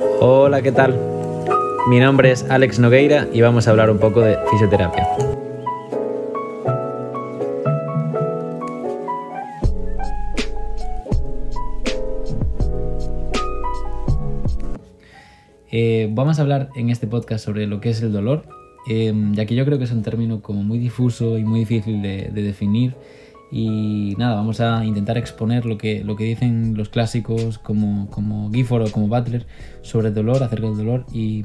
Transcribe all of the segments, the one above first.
Hola, ¿qué tal? Mi nombre es Alex Nogueira y vamos a hablar un poco de fisioterapia. Eh, vamos a hablar en este podcast sobre lo que es el dolor, eh, ya que yo creo que es un término como muy difuso y muy difícil de, de definir y nada, vamos a intentar exponer lo que, lo que dicen los clásicos como, como Gifford o como Butler sobre el dolor, acerca del dolor y,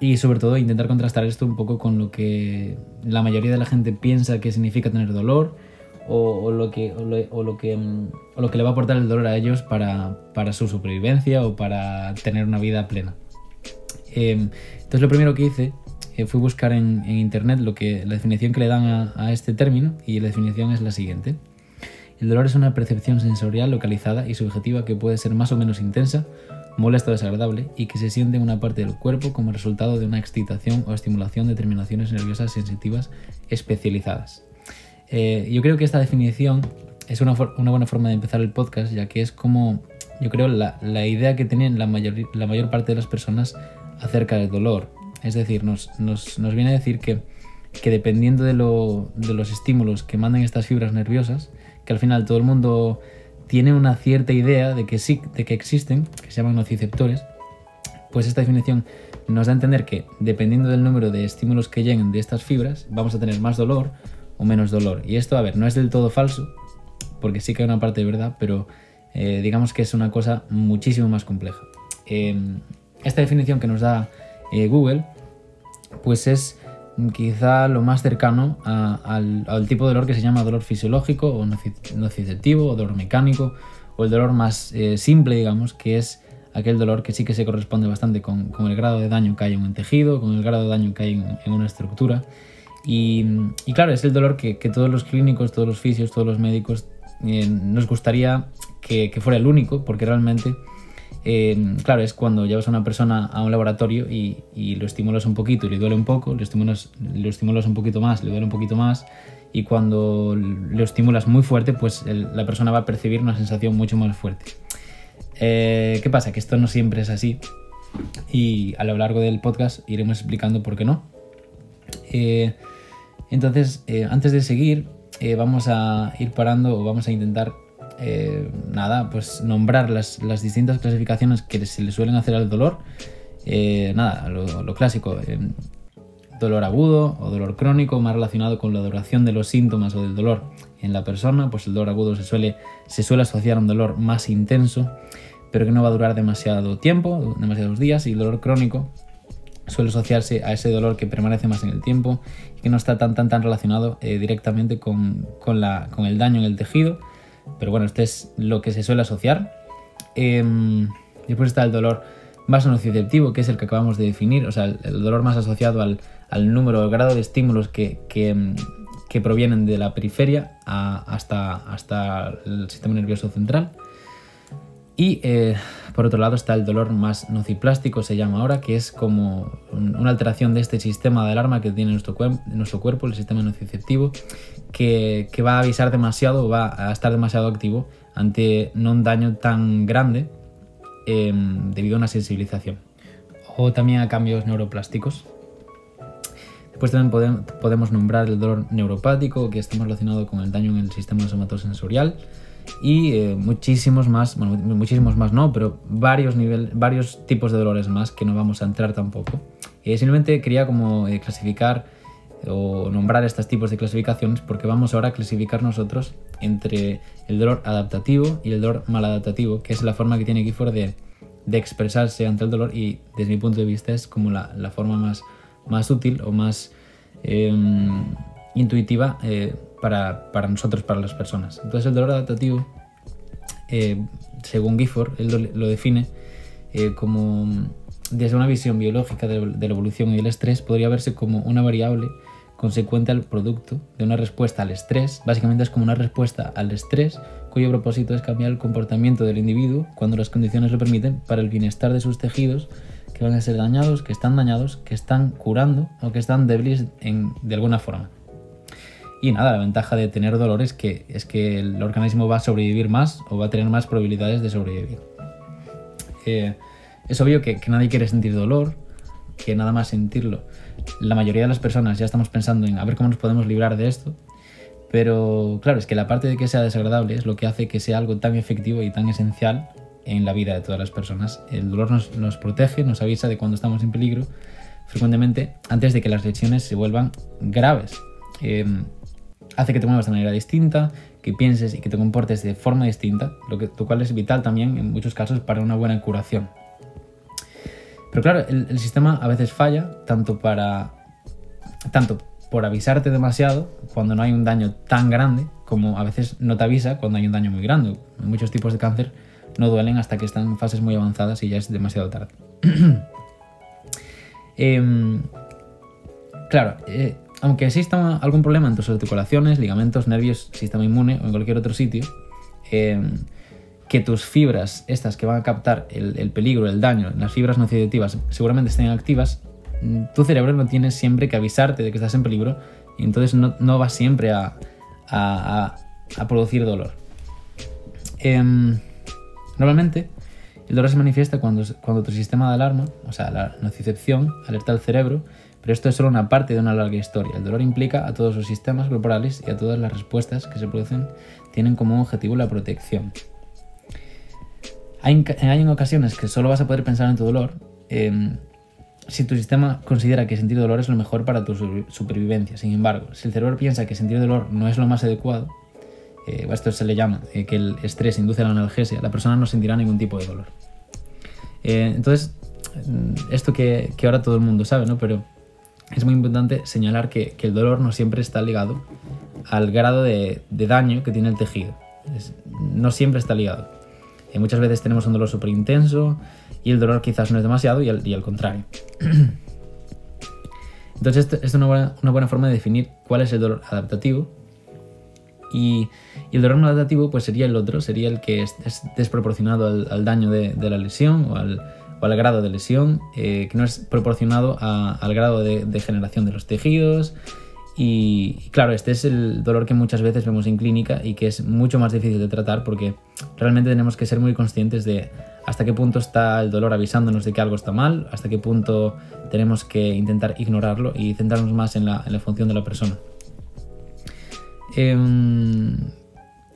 y sobre todo intentar contrastar esto un poco con lo que la mayoría de la gente piensa que significa tener dolor o, lo, que, o lo, o lo que, o lo que le va a aportar el dolor a ellos para, para su supervivencia o para tener una vida plena. Eh, entonces lo primero que hice eh, fui a buscar en, internet lo que, la definición que le dan a, este término y la definición es la siguiente. El dolor es una percepción sensorial localizada y subjetiva que puede ser más o menos intensa, molesta o desagradable y que se siente en una parte del cuerpo como resultado de una excitación o estimulación de terminaciones nerviosas sensitivas especializadas. Eh, yo creo que esta definición es una, una, buena forma de empezar el podcast ya que es como yo creo la, la idea que tienen la mayor, la mayor parte de las personas acerca del dolor es decir, nos, nos, nos viene a decir que, que dependiendo de, lo, de, los estímulos que mandan estas fibras nerviosas, que al final todo el mundo tiene una cierta idea de que sí, de que existen, que se llaman nociceptores, pues esta definición nos da a entender que dependiendo del número de estímulos que lleguen de estas fibras, vamos a tener más dolor o menos dolor. Y esto, a ver, no es del todo falso, porque sí que hay una parte de verdad, pero eh, digamos que es una cosa muchísimo más compleja. Eh, esta definición que nos da eh, Google, pues es quizá lo más cercano al, tipo de dolor que se llama dolor fisiológico o nociceptivo o dolor mecánico o el dolor más eh, simple, digamos, que es aquel dolor que sí que se corresponde bastante con, el grado de daño que hay en un tejido, con el grado de daño que hay en, una estructura. Y, claro, es el dolor que, todos los clínicos, todos los fisios, todos los médicos eh, nos gustaría que fuera el único, porque realmente claro, es cuando llevas a una persona a un laboratorio y, lo estimulas un poquito y le duele un poco, lo estimulas, un poquito más, le duele un poquito más, y cuando lo estimulas muy fuerte, pues la persona va a percibir una sensación mucho más fuerte. Eh, ¿Qué pasa? Que esto no siempre es así y a lo largo del podcast iremos explicando por qué no. Eh, entonces, eh, antes de seguir, vamos a ir parando o vamos a intentar eh, nada, pues nombrar las, las, distintas clasificaciones que se le suelen hacer al dolor. Eh, nada, lo, clásico, eh, dolor agudo o dolor crónico, más relacionado con la duración de los síntomas o del dolor en la persona, pues el dolor agudo se suele, se suele asociar a un dolor más intenso, pero que no va a durar demasiado tiempo, demasiados días, y el dolor crónico suele asociarse a ese dolor que permanece más en el tiempo y que no está tan tan tan relacionado directamente con, con, la, con el daño en el tejido, pero bueno, este es lo que se suele asociar. Eh, después está el dolor vasonoceptivo, que es el que acabamos de definir, o sea, el, dolor más asociado al, al número, al grado de estímulos que, que, que provienen de la periferia hasta, hasta el sistema nervioso central. Y eh, por otro lado está el dolor más nociplástico, se llama ahora, que es como una alteración de este sistema de alarma que tiene nuestro, nuestro cuerpo, el sistema nociceptivo, que, va a avisar demasiado o va a estar demasiado activo ante no un daño tan grande eh, debido a una sensibilización. O también a cambios neuroplásticos. Después también podemos, nombrar el dolor neuropático, que está más relacionado con el daño en el sistema somatosensorial y eh, muchísimos más, muchísimos más no, pero varios, nivel, varios tipos de dolores más que no vamos a entrar tampoco. Eh, simplemente quería como eh, clasificar o nombrar estos tipos de clasificaciones porque vamos ahora a clasificar nosotros entre el dolor adaptativo y el dolor maladaptativo, que es la forma que tiene Gifford de, de expresarse ante el dolor y desde mi punto de vista es como la, la forma más, más útil o más eh, intuitiva para, para, nosotros, para las personas. Entonces el dolor adaptativo, eh, según Gifford, él lo, define eh, como desde una visión biológica de, de, la evolución y el estrés, podría verse como una variable consecuente al producto de una respuesta al estrés. Básicamente es como una respuesta al estrés cuyo propósito es cambiar el comportamiento del individuo cuando las condiciones lo permiten para el bienestar de sus tejidos que van a ser dañados, que están dañados, que están curando o que están débiles de alguna forma. Y nada, la ventaja de tener dolor es que, es que el organismo va a sobrevivir más o va a tener más probabilidades de sobrevivir. Eh, Es obvio que, que nadie quiere sentir dolor, que nada más sentirlo. La mayoría de las personas ya estamos pensando en a ver cómo nos podemos librar de esto, pero claro, es que la parte de que sea desagradable es lo que hace que sea algo tan efectivo y tan esencial en la vida de todas las personas. El dolor nos, protege, nos avisa de cuando estamos en peligro frecuentemente antes de que las lesiones se vuelvan graves. Eh, hace que te muevas de manera distinta, que pienses y que te comportes de forma distinta, lo, que, lo cual es vital también en muchos casos para una buena curación. Pero claro, el, sistema a veces falla tanto para tanto por avisarte demasiado cuando no hay un daño tan grande, como a veces no te avisa cuando hay un daño muy grande. Muchos tipos de cáncer no duelen hasta que están en fases muy avanzadas y ya es demasiado tarde. eh, claro, eh, aunque exista algún problema en tus articulaciones, ligamentos, nervios, sistema inmune o en cualquier otro sitio, eh, que tus fibras, estas que van a captar el, el peligro, el daño, las fibras nociceptivas, seguramente estén activas, mm, tu cerebro no tiene siempre que avisarte de que estás en peligro y entonces no, no va siempre a, producir dolor. Eh, normalmente, el dolor se manifiesta cuando, cuando tu sistema de alarma, o sea, la nocicepción, alerta al cerebro, pero esto es solo una parte de una larga historia. El dolor implica a todos los sistemas corporales y a todas las respuestas que se producen tienen como objetivo la protección. Hay, hay en ocasiones que solo vas a poder pensar en tu dolor eh, si tu sistema considera que sentir dolor es lo mejor para tu supervivencia. Sin embargo, si el cerebro piensa que sentir dolor no es lo más adecuado, eh, esto se le llama eh, que el estrés induce la analgesia, la persona no sentirá ningún tipo de dolor. Eh, entonces, mm, esto que, que, ahora todo el mundo sabe, ¿no? Pero es muy importante señalar que, que el dolor no siempre está ligado al grado de, de daño que tiene el tejido. Es, no siempre está ligado. Eh, muchas veces tenemos un dolor súper intenso y el dolor quizás no es demasiado y al, contrario. Entonces esto, es una buena, una buena forma de definir cuál es el dolor adaptativo y, el dolor no adaptativo pues sería el otro, sería el que es, es desproporcionado al, daño de, la lesión o al, grado de lesión, eh, que no es proporcionado al grado de, de, generación de los tejidos. Y, claro, este es el dolor que muchas veces vemos en clínica y que es mucho más difícil de tratar porque realmente tenemos que ser muy conscientes de hasta qué punto está el dolor avisándonos de que algo está mal, hasta qué punto tenemos que intentar ignorarlo y centrarnos más en la, función de la persona. Eh,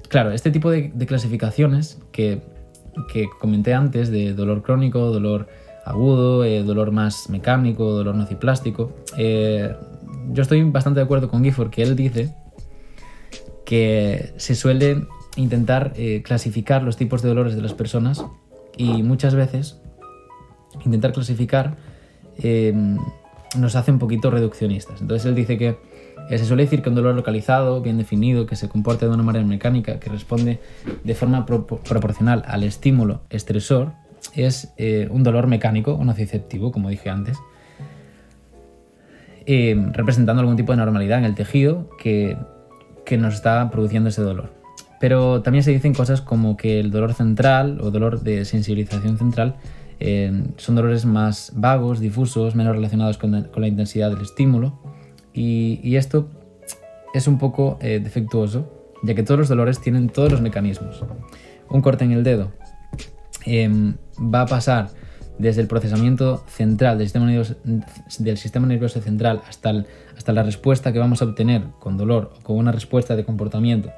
claro, este tipo de, de clasificaciones que, que, comenté antes de dolor crónico, dolor agudo, eh, dolor más mecánico, dolor nociplástico, eh, yo estoy bastante de acuerdo con Gifford que él dice que se suele intentar eh, clasificar los tipos de dolores de las personas y muchas veces intentar clasificar eh, nos hace un poquito reduccionistas. Entonces él dice que eh, se suele decir que un dolor localizado, bien definido, que se comporta de una manera mecánica, que responde de forma pro proporcional al estímulo estresor, es un dolor mecánico o nociceptivo, como dije antes, eh, representando algún tipo de normalidad en el tejido que, que nos está produciendo ese dolor. Pero también se dicen cosas como que el dolor central o dolor de sensibilización central eh, son dolores más vagos, difusos, menos relacionados con con la intensidad del estímulo. Y, esto es un poco eh, defectuoso, ya que todos los dolores tienen todos los mecanismos. Un corte en el dedo va a pasar desde el procesamiento central del sistema nervioso, del sistema nervioso central hasta, el, hasta la respuesta que vamos a obtener con dolor o con una respuesta de comportamiento,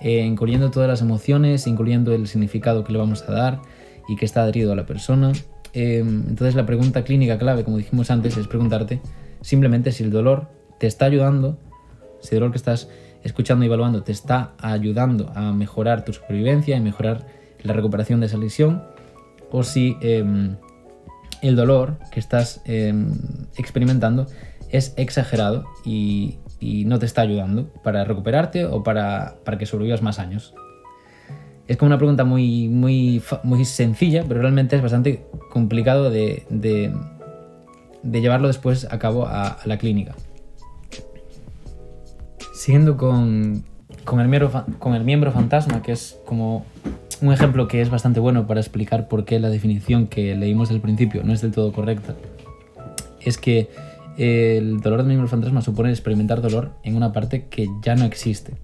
eh, incluyendo todas las emociones, incluyendo el significado que le vamos a dar y que está adherido a la persona. Eh, entonces la pregunta clínica clave, como dijimos antes, es preguntarte simplemente si el dolor te está ayudando, si el dolor que estás escuchando y evaluando te está ayudando a mejorar tu supervivencia y mejorar la recuperación de esa lesión, o si eh, el dolor que estás eh, experimentando es exagerado y, no te está ayudando para recuperarte o para, para que sobrevivas más años. Es como una pregunta muy, muy, muy sencilla, pero realmente es bastante complicado de, de, de llevarlo después a cabo a, a la clínica. Siguiendo con, con, el miembro, con el miembro fantasma, que es como un ejemplo que es bastante bueno para explicar por qué la definición que leímos al principio no es del todo correcta, es que el dolor del miembro fantasma supone experimentar dolor en una parte que ya no existe.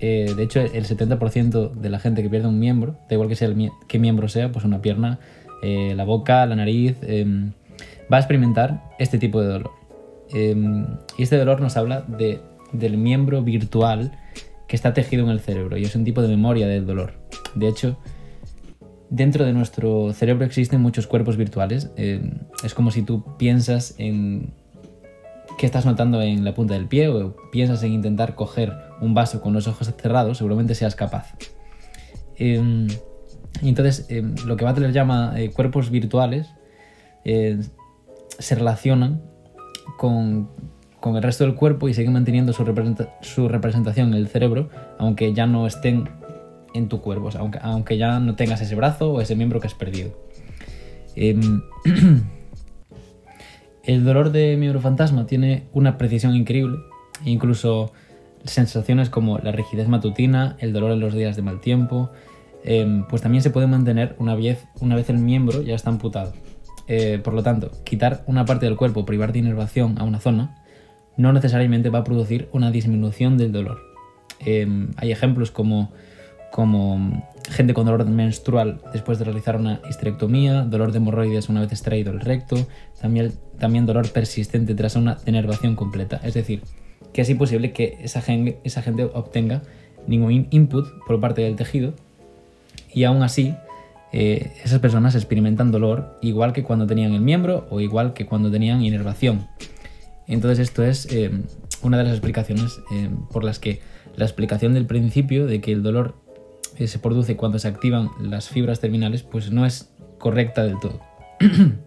Eh, de hecho, el 70% de la gente que pierde un miembro, da igual que sea el, qué miembro sea, pues una pierna, eh, la boca, la nariz, em, va a experimentar este tipo de dolor. Em, y este dolor nos habla de, del miembro virtual que está tejido en el cerebro y es un tipo de memoria del dolor. De hecho, dentro de nuestro cerebro existen muchos cuerpos virtuales. Em, es como si tú piensas en qué estás notando en la punta del pie o piensas en intentar coger un vaso con los ojos cerrados, seguramente seas capaz. Em, y entonces, em, lo que Butler llama eh, cuerpos virtuales eh, se relacionan con, el resto del cuerpo y siguen manteniendo su, representación en el cerebro, aunque ya no estén en tu cuerpo, aunque, aunque ya no tengas ese brazo o ese miembro que has perdido. Em, el dolor de miembro fantasma tiene una precisión increíble, incluso sensaciones como la rigidez matutina, el dolor en los días de mal tiempo, em, pues también se puede mantener una vez, una vez el miembro ya está amputado. Eh, por lo tanto, quitar una parte del cuerpo, privar de inervación a una zona, no necesariamente va a producir una disminución del dolor. Em, hay ejemplos como, gente con dolor menstrual después de realizar una histerectomía, dolor de hemorroides una vez extraído el recto, también, también dolor persistente tras una denervación completa. Es decir, que es imposible que esa gente, esa gente obtenga ningún input por parte del tejido y aún así eh, esas personas experimentan dolor igual que cuando tenían el miembro o igual que cuando tenían inervación. Entonces esto es eh, una de las explicaciones eh, por las que la explicación del principio de que el dolor se produce cuando se activan las fibras terminales pues no es correcta del todo.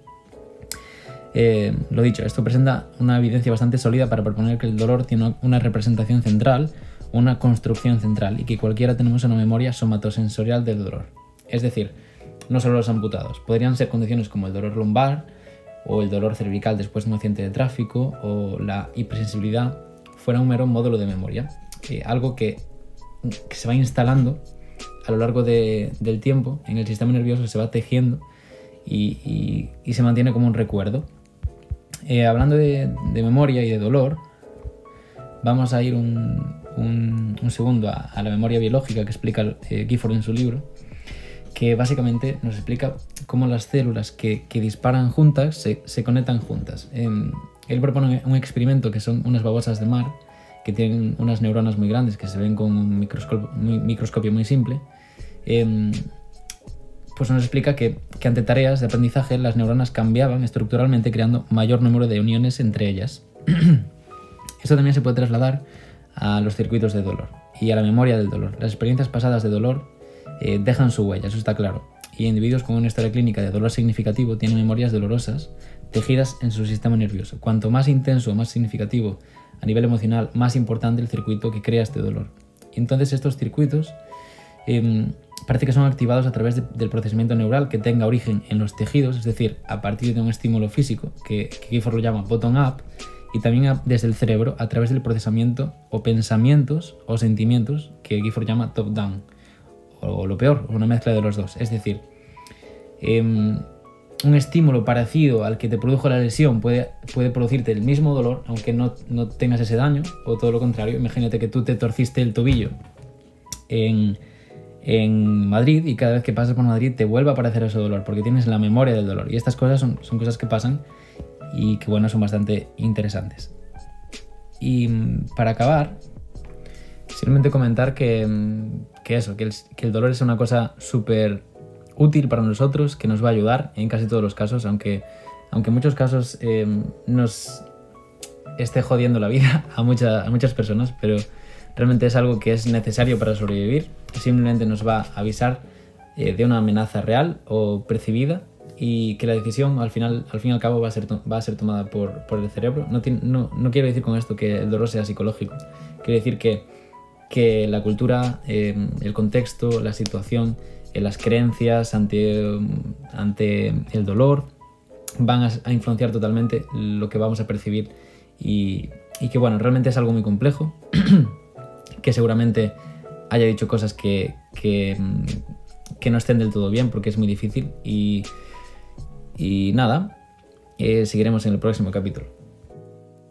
Eh, lo dicho, esto presenta una evidencia bastante sólida para proponer que el dolor tiene una representación central, una construcción central y que cualquiera tenemos una memoria somatosensorial del dolor. Es decir, no solo los amputados, podrían ser condiciones como el dolor lumbar o el dolor cervical después de un accidente de tráfico o la hipersensibilidad fuera un mero módulo de memoria, algo que, se va instalando a lo largo del tiempo en el sistema nervioso, se va tejiendo y se mantiene como un recuerdo. Eh, hablando de, memoria y de dolor, vamos a ir un, segundo a, la memoria biológica que explica eh, Gifford en su libro, que básicamente nos explica cómo las células que, disparan juntas se, conectan juntas. Em, él propone un experimento que son unas babosas de mar que tienen unas neuronas muy grandes que se ven con un microscopio muy, simple. Em, pues nos explica que, ante tareas de aprendizaje las neuronas cambiaban estructuralmente creando mayor número de uniones entre ellas. Esto también se puede trasladar a los circuitos de dolor y a la memoria del dolor. Las experiencias pasadas de dolor eh, dejan su huella, eso está claro. Y individuos con una historia clínica de dolor significativo tienen memorias dolorosas tejidas en su sistema nervioso. Cuanto más intenso o más significativo a nivel emocional, más importante el circuito que crea este dolor. entonces estos circuitos em, parece que son activados a través del procesamiento neural que tenga origen en los tejidos, es decir, a partir de un estímulo físico, que, que Gifford lo llama bottom-up, y también desde el cerebro a través del procesamiento o pensamientos o sentimientos que Gifford llama top-down, o, lo peor, una mezcla de los dos. Es decir, em, un estímulo parecido al que te produjo la lesión puede, puede producirte el mismo dolor, aunque no, no tengas ese daño, o todo lo contrario. Imagínate que tú te torciste el tobillo en en Madrid y cada vez que pasas por Madrid te vuelve a aparecer ese dolor porque tienes la memoria del dolor. Y estas cosas son, son cosas que pasan y que bueno, son bastante interesantes. Y mm, para acabar, simplemente comentar que, mm, que eso, que el, que el, dolor es una cosa súper útil para nosotros, que nos va a ayudar en casi todos los casos, aunque, aunque en muchos casos eh, nos esté jodiendo la vida a, mucha, muchas personas, pero realmente es algo que es necesario para sobrevivir, simplemente nos va a avisar eh, de una amenaza real o percibida y que la decisión al final, al fin y al cabo va a ser, va a ser tomada por, por el cerebro. No, no, no, quiero decir con esto que el dolor sea psicológico, quiero decir que, que la cultura, em, el contexto, la situación, eh, las creencias ante, ante el dolor van a, a, influenciar totalmente lo que vamos a percibir y, y que bueno, realmente es algo muy complejo. que seguramente haya dicho cosas que, mm, que, no estén del todo bien porque es muy difícil y, y nada, eh, seguiremos en el próximo capítulo.